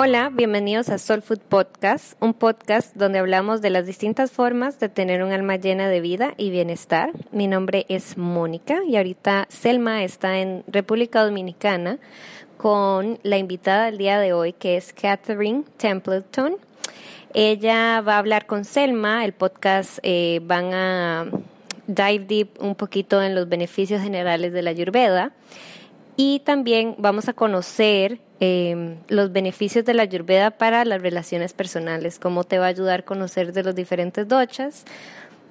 Hola, bienvenidos a Soul Food Podcast, un podcast donde hablamos de las distintas formas de tener un alma llena de vida y bienestar. Mi nombre es Mónica y ahorita Selma está en República Dominicana con la invitada del día de hoy que es Catherine Templeton. Ella va a hablar con Selma, el podcast eh, van a dive deep un poquito en los beneficios generales de la Ayurveda y también vamos a conocer eh, los beneficios de la Ayurveda para las relaciones personales, cómo te va a ayudar a conocer de los diferentes doshas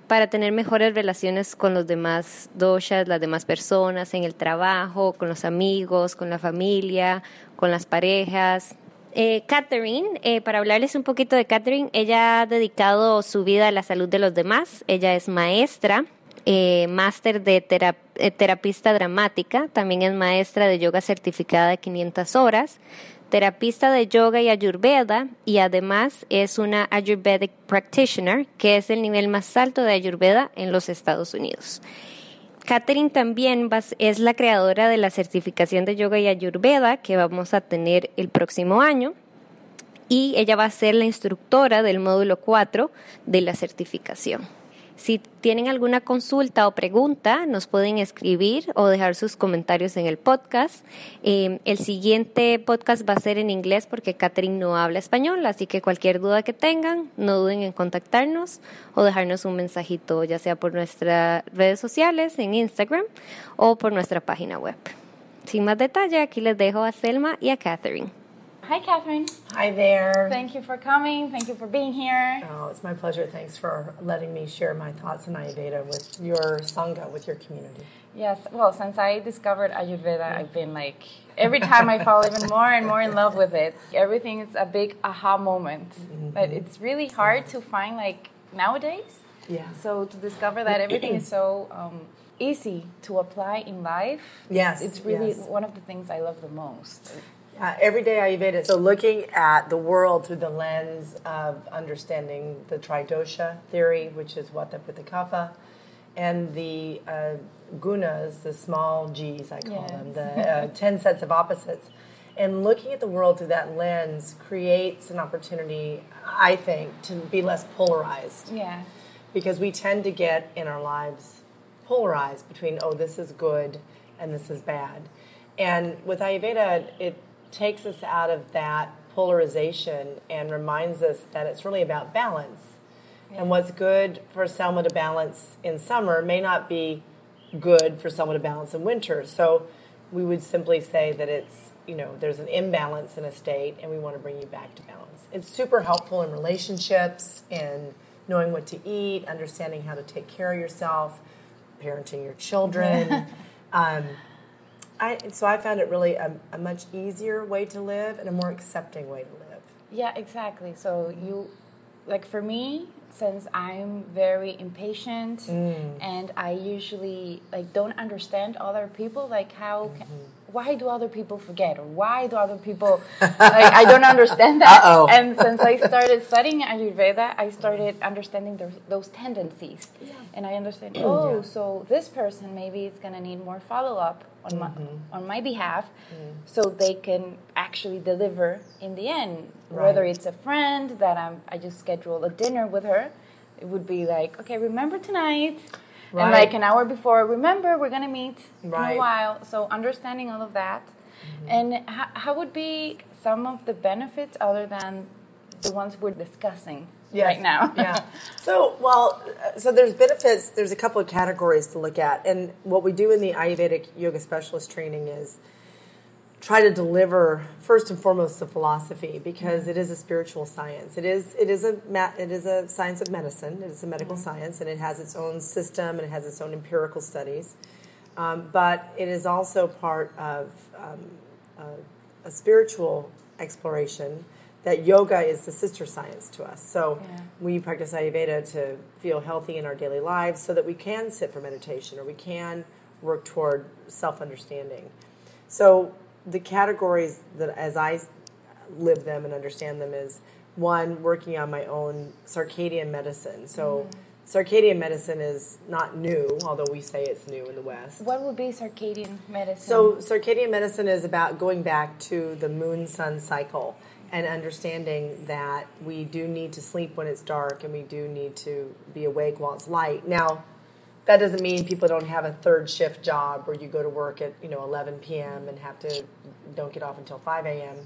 para tener mejores relaciones con los demás doshas, las demás personas, en el trabajo, con los amigos, con la familia, con las parejas, eh, Catherine, eh, para hablarles un poquito de Catherine, ella ha dedicado su vida a la salud de los demás. Ella es maestra, eh, máster de eh, terapista dramática, también es maestra de yoga certificada de 500 horas, terapista de yoga y ayurveda y además es una ayurvedic practitioner, que es el nivel más alto de ayurveda en los Estados Unidos. Catherine también es la creadora de la certificación de yoga y ayurveda que vamos a tener el próximo año y ella va a ser la instructora del módulo 4 de la certificación. Si tienen alguna consulta o pregunta, nos pueden escribir o dejar sus comentarios en el podcast. Eh, el siguiente podcast va a ser en inglés porque Catherine no habla español, así que cualquier duda que tengan, no duden en contactarnos o dejarnos un mensajito, ya sea por nuestras redes sociales, en Instagram o por nuestra página web. Sin más detalle, aquí les dejo a Selma y a Catherine. Hi, Kathryn. Hi there. Thank you for coming. Thank you for being here. Oh, it's my pleasure. Thanks for letting me share my thoughts on Ayurveda with your Sangha, with your community. Yes, well, since I discovered Ayurveda, I've been like, every time I fall even more and more in love with it. Everything is a big aha moment. Mm-hmm. But it's really hard to find, like, nowadays. Yeah. So to discover that everything is so um, easy to apply in life. Yes. It's really yes. one of the things I love the most. Uh, everyday Ayurveda. So, looking at the world through the lens of understanding the tridosha theory, which is Vata Pitta Kapha, and the uh, gunas, the small g's, I call Yes. them, the uh, 10 sets of opposites. And looking at the world through that lens creates an opportunity, I think, to be less polarized. Yeah. Because we tend to get in our lives polarized between, oh, this is good and this is bad. And with Ayurveda, it takes us out of that polarization and reminds us that it's really about balance. And what's good for someone to balance in summer may not be good for someone to balance in winter. So we would simply say that it's, you know, there's an imbalance in a state and we want to bring you back to balance. It's super helpful in relationships in knowing what to eat, understanding how to take care of yourself, parenting your children. um, I, so I found it really a, a much easier way to live and a more accepting way to live. Yeah, exactly. So you, like for me, since I'm very impatient Mm. and I usually like don't understand other people, like how, can, Mm-hmm. why do other people forget or why do other people, like I don't understand that. Uh-oh. And since I started studying Ayurveda, I started understanding those, those tendencies, and I understand. Oh, Yeah. so this person maybe is gonna need more follow up on my Mm-hmm. on my behalf, Mm. so they can actually deliver in the end. Whether it's a friend that I'm, I just schedule a dinner with her, it would be like, okay, remember tonight, and like an hour before, remember we're gonna meet in a while. So understanding all of that, Mm-hmm. and how, how would be some of the benefits other than the ones we're discussing right now? yeah. So, well, uh, so there's benefits. There's a couple of categories to look at, and what we do in the Ayurvedic yoga specialist training is try to deliver first and foremost the philosophy because it is a spiritual science. It is it is a ma- it is a science of medicine. It is a medical science, and it has its own system and it has its own empirical studies. Um, but it is also part of um, a, a spiritual exploration that yoga is the sister science to us. So Yeah. we practice Ayurveda to feel healthy in our daily lives so that we can sit for meditation or we can work toward self understanding. So the categories that as I live them and understand them is one working on my own circadian medicine. So mm. Circadian medicine is not new, although we say it's new in the West. What would be circadian medicine? So circadian medicine is about going back to the moon sun cycle and understanding that we do need to sleep when it's dark and we do need to be awake while it's light. Now, that doesn't mean people don't have a third shift job where you go to work at you know 11 p.m. and have to don't get off until 5 a.m.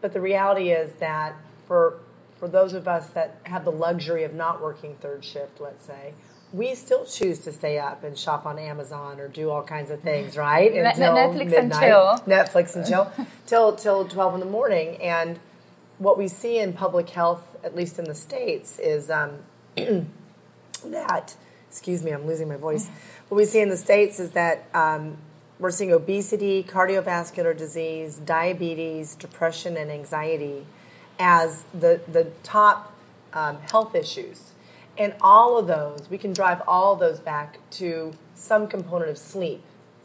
But the reality is that for for those of us that have the luxury of not working third shift, let's say, we still choose to stay up and shop on Amazon or do all kinds of things, right? Until Netflix midnight. and chill. Netflix and chill till till twelve in the morning. And what we see in public health, at least in the states, is um, that. Excuse me, I'm losing my voice. What we see in the states is that um, we're seeing obesity, cardiovascular disease, diabetes, depression, and anxiety as the the top um, health issues and all of those, we can drive all those back to some component of sleep.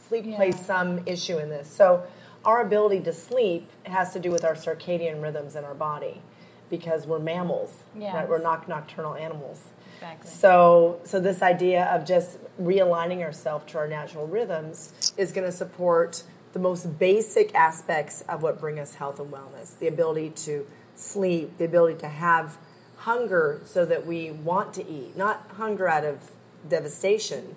Sleep yeah. plays some issue in this. So, our ability to sleep has to do with our circadian rhythms in our body because we're mammals, yes. right? We're not nocturnal animals. Exactly. So, so this idea of just realigning ourselves to our natural rhythms is going to support the most basic aspects of what bring us health and wellness: the ability to sleep, the ability to have hunger so that we want to eat, not hunger out of devastation,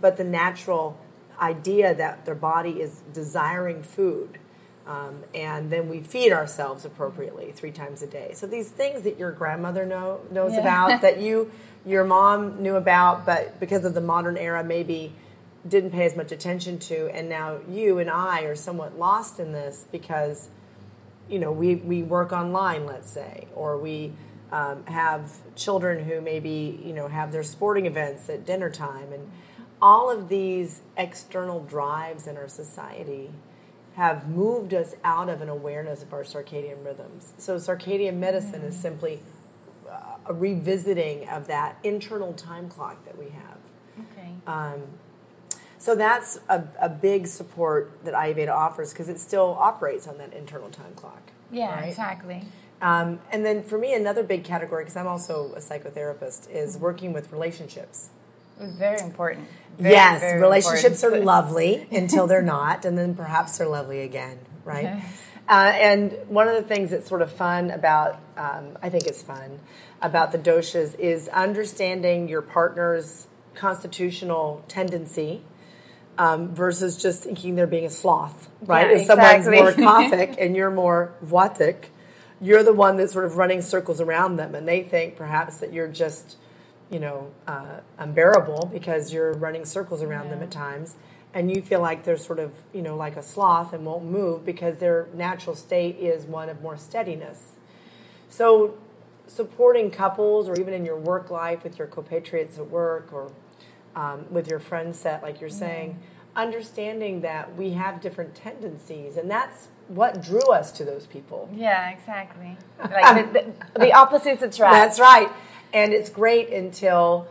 but the natural idea that their body is desiring food. Um, and then we feed ourselves appropriately three times a day. So these things that your grandmother know, knows yeah. about, that you, your mom knew about, but because of the modern era, maybe didn't pay as much attention to, and now you and I are somewhat lost in this because, you know, we we work online, let's say, or we um, have children who maybe you know have their sporting events at dinner time. And all of these external drives in our society have moved us out of an awareness of our circadian rhythms. So circadian medicine mm-hmm. is simply a revisiting of that internal time clock that we have. Okay. Um, so that's a, a big support that ayurveda offers because it still operates on that internal time clock yeah right? exactly um, and then for me, another big category, because I'm also a psychotherapist, is working with relationships. Very important. Very, yes, very relationships important. are lovely until they're not, and then perhaps they're lovely again, right? uh, and one of the things that's sort of fun about, um, I think it's fun, about the doshas is understanding your partner's constitutional tendency um, versus just thinking they're being a sloth, right? Yeah, if someone's more kaphic and you're more vatic, you're the one that's sort of running circles around them, and they think perhaps that you're just, you know, uh, unbearable because you're running circles around yeah. them at times, and you feel like they're sort of, you know, like a sloth and won't move because their natural state is one of more steadiness. So, supporting couples, or even in your work life with your compatriots at work, or um, with your friend set, like you're saying, understanding that we have different tendencies, and that's what drew us to those people. Yeah, exactly. Like the, the, the opposites attract. That's right. And it's great until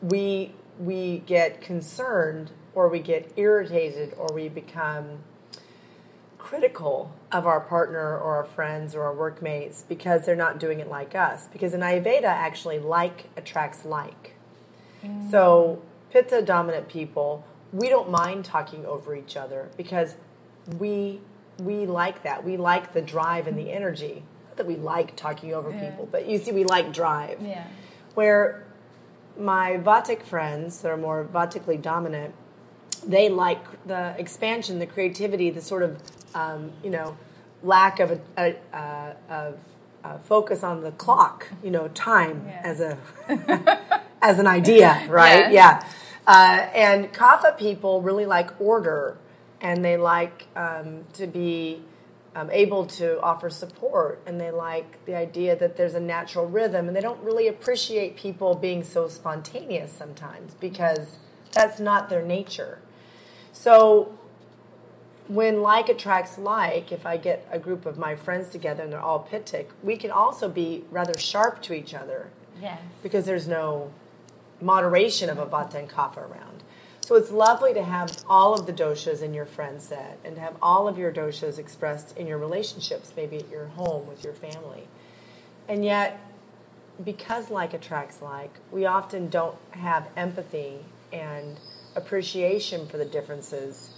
we we get concerned or we get irritated or we become critical of our partner or our friends or our workmates because they're not doing it like us. Because in Ayurveda, actually, like attracts like. Mm. So, Pitta dominant people, we don't mind talking over each other because we we like that. We like the drive and the energy. Not that we like talking over yeah. people, but you see, we like drive. Yeah. Where my Vatic friends that are more Vatically dominant, they like the expansion, the creativity, the sort of, um, you know, lack of a, a, a of a focus on the clock, you know, time yeah. as a as an idea, right? Yeah. Uh, and Kapha people really like order and they like um, to be um, able to offer support and they like the idea that there's a natural rhythm and they don't really appreciate people being so spontaneous sometimes because that's not their nature so when like attracts like if i get a group of my friends together and they're all pitic we can also be rather sharp to each other yes. because there's no moderation of a vata and kapha around so it's lovely to have all of the doshas in your friend set and to have all of your doshas expressed in your relationships, maybe at your home with your family. And yet, because like attracts like, we often don't have empathy and appreciation for the differences.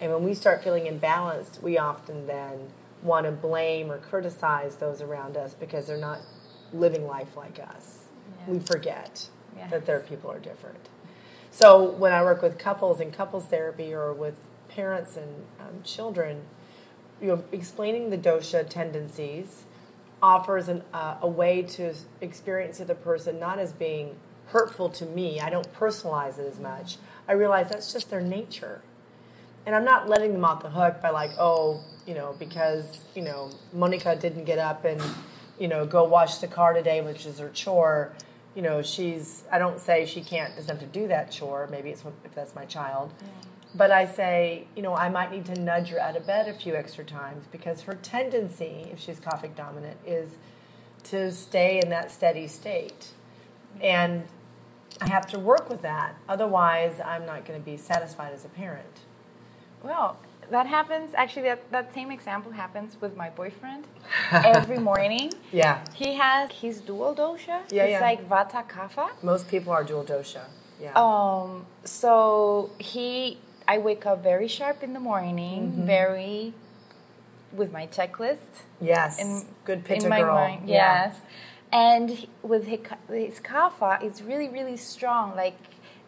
And when we start feeling imbalanced, we often then want to blame or criticize those around us because they're not living life like us. Yeah. We forget Yes. that their people are different. So when I work with couples in couples therapy or with parents and um, children, you know, explaining the dosha tendencies offers an, uh, a way to experience the other person not as being hurtful to me. I don't personalize it as much. I realize that's just their nature. And I'm not letting them off the hook by like, oh, you know, because, you know, Monica didn't get up and, you know, go wash the car today, which is her chore. You know, she's, I don't say she can't, doesn't have to do that chore. Maybe it's if that's my child. But I say, you know, I might need to nudge her out of bed a few extra times because her tendency, if she's Kaphic dominant, is to stay in that steady state. And I have to work with that. Otherwise, I'm not going to be satisfied as a parent. Well, that happens. Actually, that, that same example happens with my boyfriend every morning. Yeah. He has his dual dosha. Yeah, it's yeah. like Vata Kapha. Most people are dual dosha. Yeah. Um, so he, I wake up very sharp in the morning, Mm-hmm. very with my checklist. yes. in, Good pitta in my girl. mind. Yeah. Yes, and with his, his kapha, it's really really strong. Like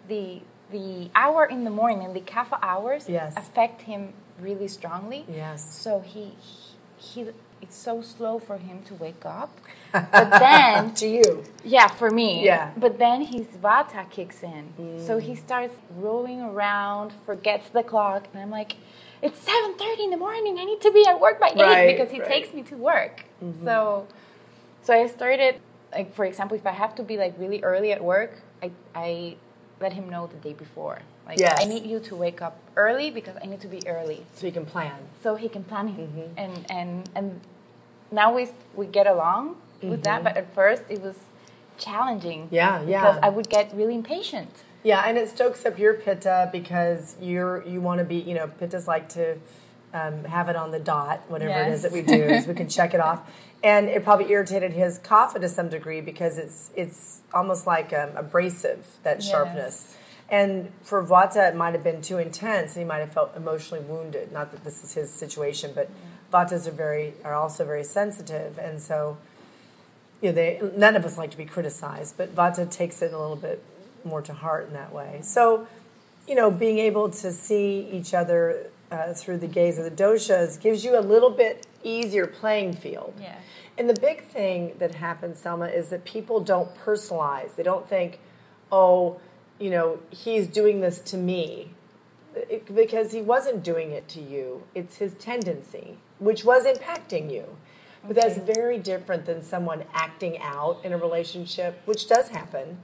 the the hour in the morning, the kapha hours Yes. affect him really strongly. Yes. So he, he he it's so slow for him to wake up. But then To you. yeah, for me. Yeah. But then his vata kicks in. Mm. So he starts rolling around, forgets the clock, and I'm like, it's 7:30 in the morning. I need to be at work by 8 Right, because he right. takes me to work. Mm-hmm. So so I started like for example, if I have to be like really early at work, I I let him know the day before. Like Yes. I need you to wake up early because I need to be early So he can plan. so he can plan it. Mm-hmm. And and and now we we get along with that, but at first it was challenging. Mm-hmm. Yeah, yeah. Because I would get really impatient. Yeah, and it stokes up your pitta because you're you want to be you know pittas like to um, have it on the dot whatever it is that we do so we can check it off, and it probably irritated his kapha to some degree because it's it's almost like um, abrasive that Yes. sharpness, and for Vata it might have been too intense and he might have felt emotionally wounded. Not that this is his situation, but Vatas are very are also very sensitive, and so you know, they, none of us like to be criticized, but Vata takes it a little bit more to heart in that way. So, you know, being able to see each other uh, through the gaze of the doshas gives you a little bit easier playing field. Yeah. And the big thing that happens, Selma, is that people don't personalize. They don't think, oh, you know, he's doing this to me. It- because he wasn't doing it to you. It's his tendency, which was impacting you. But that's very different than someone acting out in a relationship, which does happen,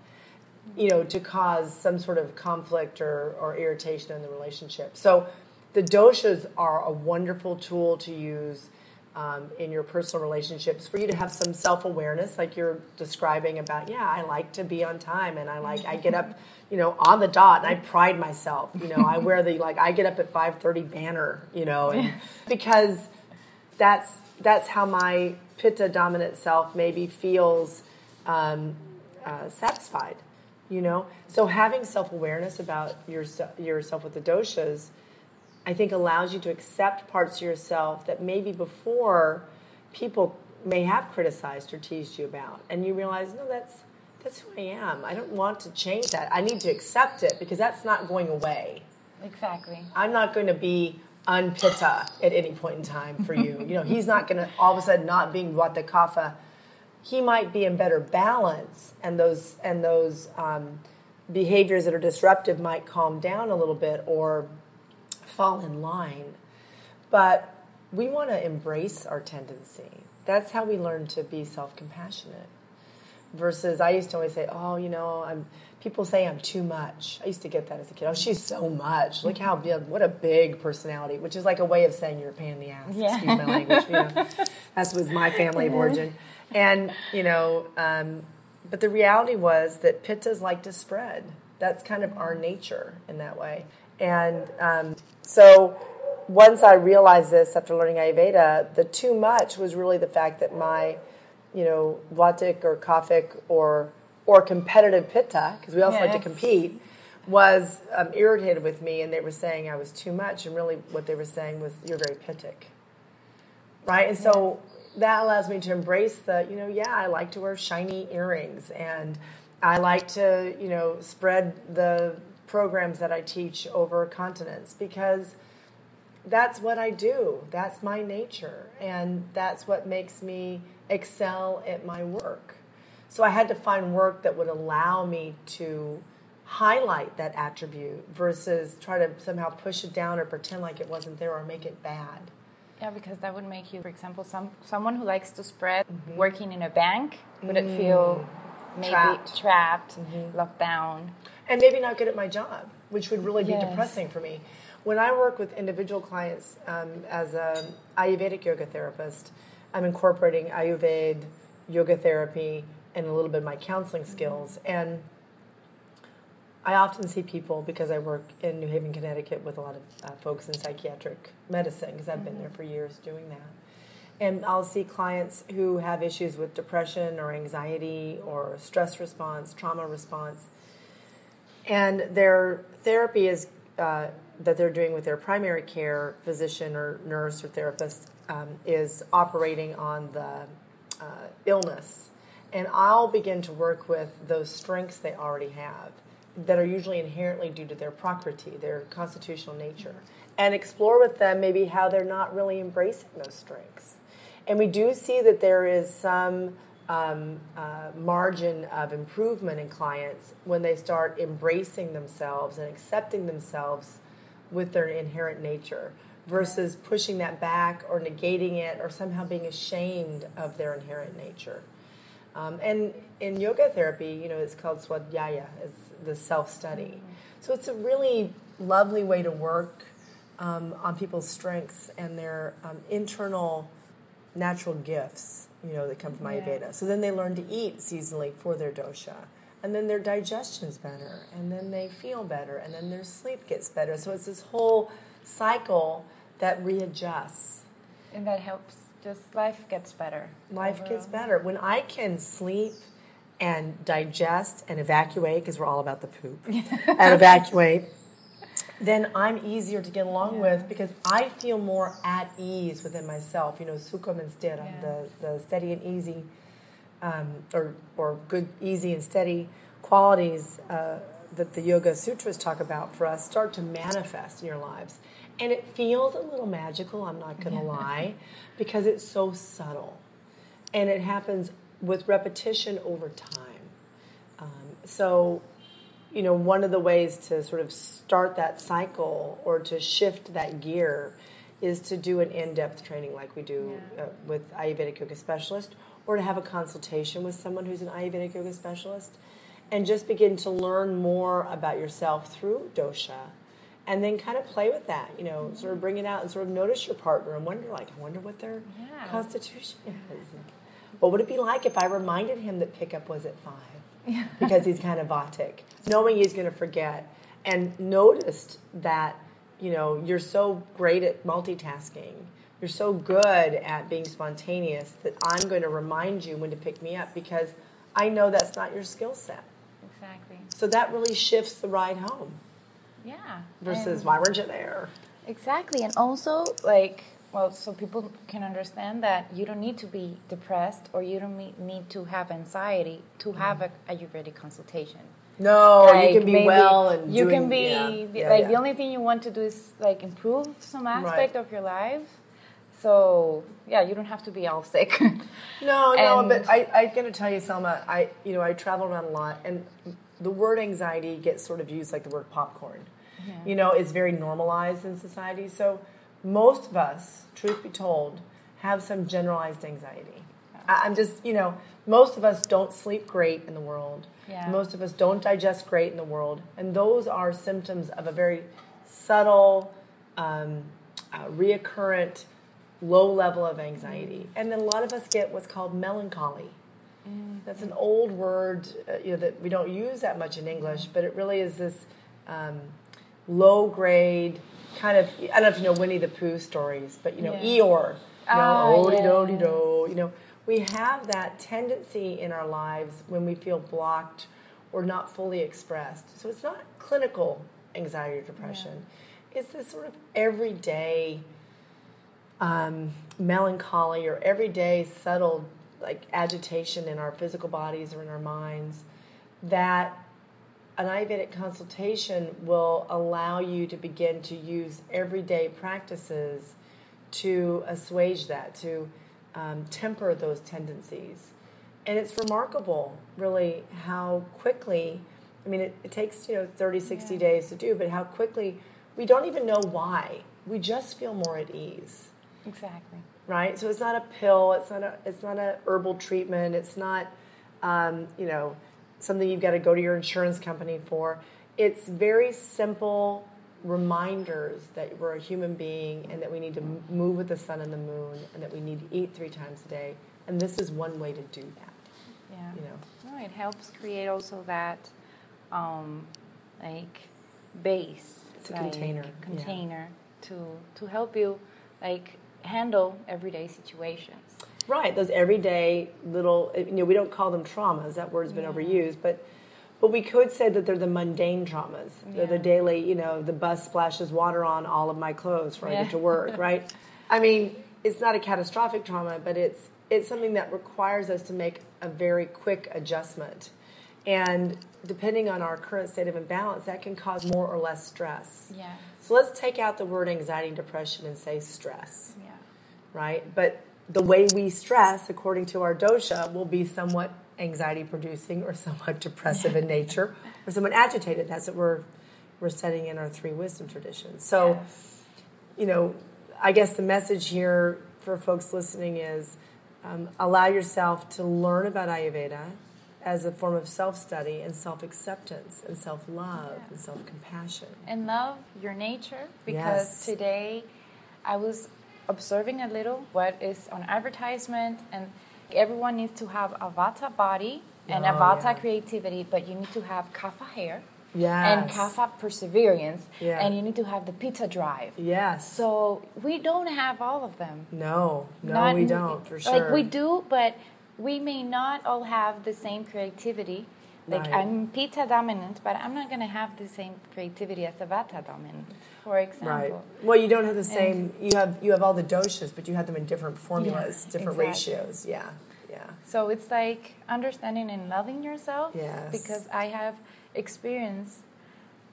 you know, to cause some sort of conflict or, or irritation in the relationship. So the doshas are a wonderful tool to use um, in your personal relationships for you to have some self awareness, like you're describing about, yeah, I like to be on time and I like, I get up, you know, on the dot and I pride myself. You know, I wear the, like, I get up at 5.30 banner, you know, and because that's that's how my pitta dominant self maybe feels um, uh, satisfied you know so having self-awareness about your, yourself with the doshas i think allows you to accept parts of yourself that maybe before people may have criticized or teased you about and you realize no that's that's who i am i don't want to change that i need to accept it because that's not going away Exactly. I'm not going to be unpitta at any point in time for you. You know, he's not going to all of a sudden not being Vata Kapha. He might be in better balance, and those and those um, behaviors that are disruptive might calm down a little bit or fall in line. But we want to embrace our tendency. That's how we learn to be self-compassionate. Versus, I used to always say, "Oh, you know, I'm." People say I'm too much. I used to get that as a kid. Oh, she's so much. Look how big, what a big personality. Which is like a way of saying you're a pain in the ass. Yeah. Excuse my language. You know, that was my family of origin. And you know, um, but the reality was that pittas like to spread. That's kind of our nature in that way. And um, so once I realized this after learning Ayurveda, the too much was really the fact that my, you know, Vatic or Kaphic or or competitive pitta, because we also like to compete, was um, irritated with me, and they were saying I was too much, and really what they were saying was you're very pittic. right? And so that allows me to embrace the, you know, yeah, I like to wear shiny earrings and I like to, you know, spread the programs that I teach over continents because that's what I do. That's my nature. And that's what makes me excel at my work. So I had to find work that would allow me to highlight that attribute versus try to somehow push it down or pretend like it wasn't there or make it bad. Yeah, because that would make you, for example, some someone who likes to spread mm-hmm. working in a bank would mm. feel maybe trapped, trapped mm-hmm. locked down, and maybe not good at my job, which would really be yes. depressing for me. When I work with individual clients um, as an Ayurvedic yoga therapist, I'm incorporating Ayurveda, yoga therapy, and a little bit of my counseling skills. And I often see people because I work in New Haven, Connecticut with a lot of uh, folks in psychiatric medicine because I've been there for years doing that. And I'll see clients who have issues with depression or anxiety or stress response, trauma response. And their therapy is uh, that they're doing with their primary care physician or nurse or therapist um, is operating on the uh, illness. And I'll begin to work with those strengths they already have that are usually inherently due to their prakriti, their constitutional nature, and explore with them maybe how they're not really embracing those strengths. And we do see that there is some um, uh, margin of improvement in clients when they start embracing themselves and accepting themselves with their inherent nature versus pushing that back or negating it or somehow being ashamed of their inherent nature. Um, and in yoga therapy, you know, it's called swadhyaya, it's the self study. So it's a really lovely way to work um, on people's strengths and their um, internal natural gifts, you know, that come from Ayurveda. Yeah. So then they learn to eat seasonally for their dosha. And then their digestion's better, and then they feel better, and then their sleep gets better. So it's this whole cycle that readjusts. And that helps, just life gets better. Life overall. gets better. When I can sleep and digest and evacuate, because we're all about the poop, and evacuate, then I'm easier to get along yeah. with because I feel more at ease within myself. You know, sukham and sthira, yeah. the, the steady and easy, um, or, or good, easy and steady qualities uh, that the Yoga Sutras talk about for us start to manifest in your lives. And it feels a little magical, I'm not going to lie, because it's so subtle. And it happens with repetition over time. Um, so, you know, one of the ways to sort of start that cycle or to shift that gear is to do an in-depth training like we do yeah. uh, with Ayurvedic yoga specialist, or to have a consultation with someone who's an Ayurvedic yoga specialist, and just begin to learn more about yourself through dosha, and then kind of play with that. You know, mm-hmm. sort of bring it out and sort of notice your partner and wonder, like, I wonder what their yeah. constitution is. What would it be like if I reminded him that pickup was at five? Because he's kind of vatic, knowing he's going to forget, and noticed that you know you're so great at multitasking, you're so good at being spontaneous that I'm going to remind you when to pick me up because I know that's not your skill set. Exactly. So that really shifts the ride home. Yeah. Versus why weren't you there? Exactly, and also like well, so people can understand that you don't need to be depressed or you don't need to have anxiety to mm. have a Ayurvedic consultation. No, like you can be well and you doing, can be yeah, yeah, like yeah. the only thing you want to do is like improve some aspect right. of your life. So yeah, you don't have to be all sick. no, no, but I, I'm going to tell you, Selma. I you know I travel around a lot, and the word anxiety gets sort of used like the word popcorn. You know, it's very normalized in society. So most of us, truth be told, have some generalized anxiety. I'm just, you know, most of us don't sleep great in the world. Yeah. Most of us don't digest great in the world. And those are symptoms of a very subtle, um, uh, reoccurrent, low level of anxiety. And then a lot of us get what's called melancholy. Mm. That's an old word, uh, you know, that we don't use that much in English, but it really is this um, low grade kind of I don't know if you know Winnie the Pooh stories, but you know yeah. Eeyore, you know, oh, yeah. do do, you know, we have that tendency in our lives when we feel blocked or not fully expressed. So it's not clinical anxiety or depression. Yeah. It's this sort of everyday um, melancholy or everyday subtle like agitation in our physical bodies or in our minds, that an Ayurvedic consultation will allow you to begin to use everyday practices to assuage that, to um, temper those tendencies. And it's remarkable, really, how quickly, I mean, it, it takes, you know, 30, 60 yeah. days to do, but how quickly we don't even know why. We just feel more at ease. Exactly. Right? So it's not a pill, it's not a, it's not a herbal treatment, it's not, um, you know, something you've got to go to your insurance company for. It's very simple reminders that we're a human being and that we need to move with the sun and the moon and that we need to eat three times a day. And this is one way to do that. Yeah. You know. No, it helps create also that um, like base. It's a like container. Container yeah. to to help you like handle everyday situations. Right, those everyday little, eh, you know, we don't call them traumas, that word's been yeah. overused, but but we could say that they're the mundane traumas. Yeah. They're the daily, you know, the bus splashes water on all of my clothes before yeah. I get to work, right? I mean, it's not a catastrophic trauma, but it's it's something that requires us to make a very quick adjustment. And depending on our current state of imbalance, that can cause more or less stress. Yeah. So let's take out the word anxiety and depression and say stress. Yeah. Right? But the way we stress, according to our dosha, will be somewhat anxiety producing or somewhat depressive in nature or somewhat agitated. That's what we're we're setting in our three wisdom traditions. So, yes. you know, I guess the message here for folks listening is um, allow yourself to learn about Ayurveda as a form of self study and self acceptance and self love yeah. and self compassion. And love your nature because yes. today I was observing a little what is on advertisement and everyone needs to have a vata body and oh, a vata yeah. creativity but you need to have kapha hair yes. and kapha perseverance yeah. and you need to have the pitta drive yes so we don't have all of them no no not, we don't for sure like we do but we may not all have the same creativity like right. I'm Pitta dominant, but I'm not going to have the same creativity as a Vata dominant, for example. Right. Well, you don't have the same. And you have you have all the doshas, but you have them in different formulas, yeah, different exactly. ratios. Yeah, yeah. So it's like understanding and loving yourself. Yes. Because I have experience,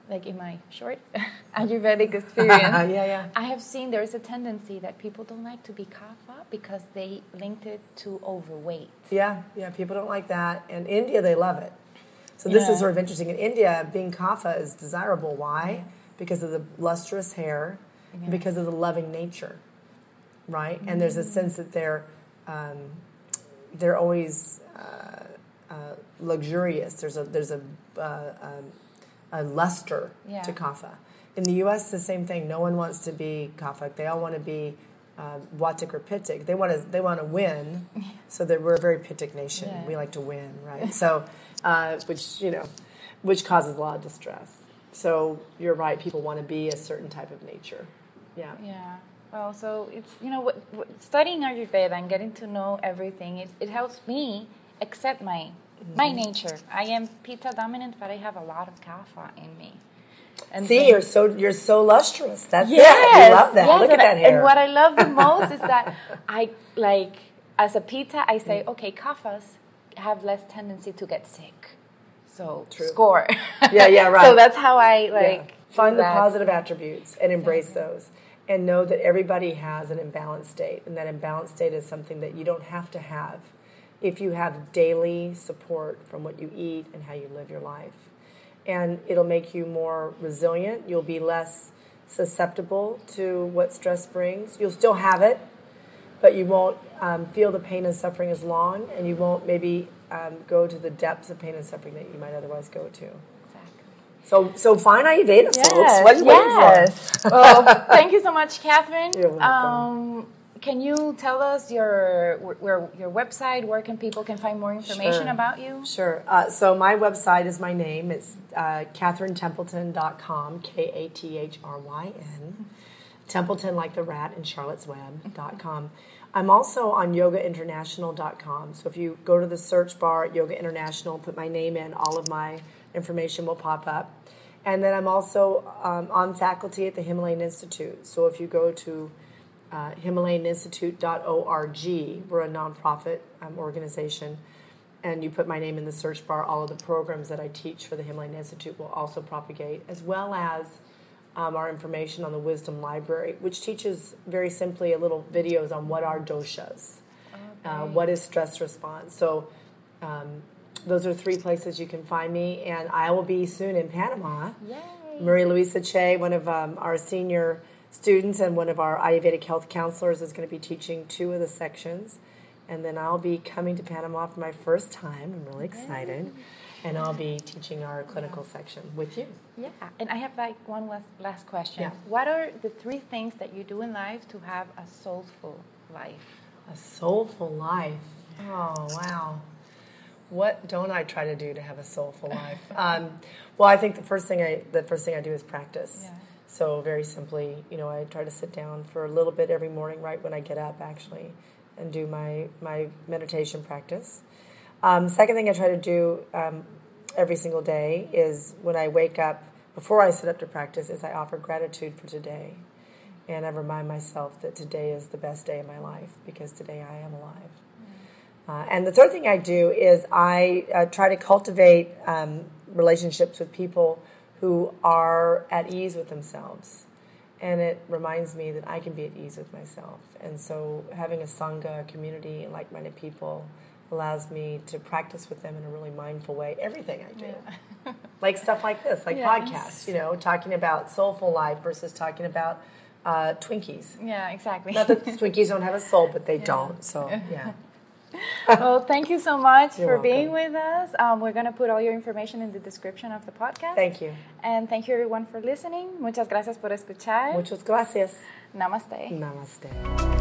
like in my short Ayurvedic experience. yeah, yeah. I have seen there is a tendency that people don't like to be kapha because they linked it to overweight. Yeah, yeah. People don't like that. In India, they love it. So this yeah. is sort of interesting. In India, being kapha is desirable. Why? Yeah. Because of the lustrous hair, yeah. because of the loving nature, right? Mm-hmm. And there's a mm. sense that they're um, they're always uh, uh, luxurious. There's a there's a uh, um, a luster to kapha. In the U.S., the same thing. No one wants to be kapha. They all want to be uh, Vatic or Pitic. They want to they want to win, so that we're a very Pitic nation. Yeah. We like to win, right? so uh, which you know, which causes a lot of distress. So you're right. People want to be a certain type of nature. Yeah. Yeah. Well, so it's you know what, what, studying Ayurveda and getting to know everything. It, it helps me accept my mm-hmm. my nature. I am Pitta dominant, but I have a lot of Kapha in me. And See, you're so you're so lustrous. That's yes, it. You love that. Yes, Look at that hair. And what I love the most is that I like as a pitta, I say, okay, Kaphas have less tendency to get sick. So True. score. Yeah, yeah, right. so that's how I like yeah. find the positive attributes and embrace exactly. those. And know that everybody has an imbalanced state, and that imbalanced state is something that you don't have to have if you have daily support from what you eat and how you live your life. And it'll make you more resilient. You'll be less susceptible to what stress brings. You'll still have it, but you won't um, feel the pain and suffering as long, and you won't maybe um, go to the depths of pain and suffering that you might otherwise go to. So, so find Ayurveda, yes, folks. What yes. well, thank you so much, Kathryn. You're welcome. Um, can you tell us your where, your website? Where can people can find more information sure. about you? Sure. Uh, so my website is my name. It's uh, kathryntempleton.com, K A T H R Y N. Templeton, like the rat, and charlottesweb.com. I'm also on yogainternational.com. So if you go to the search bar at Yoga International, put my name in, all of my information will pop up. And then I'm also um, on faculty at the Himalayan Institute. So if you go to uh, HimalayanInstitute.org. We're a nonprofit um, organization. And you put my name in the search bar, all of the programs that I teach for the Himalayan Institute will also propagate, as well as um, our information on the Wisdom Library, which teaches very simply a little videos on what are doshas, uh, okay. uh, what is stress response. So, um, those are three places you can find me, and I will be soon in Panama. Yay. Maria Luisa Che, one of um, our senior students and one of our Ayurvedic health counselors, is going to be teaching two of the sections. And then I'll be coming to Panama for my first time. I'm really excited. And I'll be teaching our clinical section with you. Yeah, and I have like one last, last question. Yeah. What are the three things that you do in life to have a soulful life? A soulful life. Oh, wow what don't I try to do to have a soulful life? Um, well, I think the first thing I the first thing I do is practice. Yeah. So very simply, you know, I try to sit down for a little bit every morning, right when I get up, actually, and do my my meditation practice. Um, second thing I try to do um, every single day is when I wake up before I sit up to practice is I offer gratitude for today, and I remind myself that today is the best day of my life because today I am alive. Uh, and the third thing I do is I uh, try to cultivate um, relationships with people who are at ease with themselves. And it reminds me that I can be at ease with myself. And so having a Sangha, a community, and like minded people allows me to practice with them in a really mindful way. Everything I do. Yeah. like stuff like this, like yes. podcasts, you know, talking about soulful life versus talking about uh, Twinkies. Yeah, exactly. Not that Twinkies don't have a soul, but they yeah. don't. So, yeah. well, thank you so much You're for welcome. being with us. Um, we're going to put all your information in the description of the podcast. Thank you. And thank you everyone for listening. Muchas gracias por escuchar. Muchas gracias. Namaste. Namaste.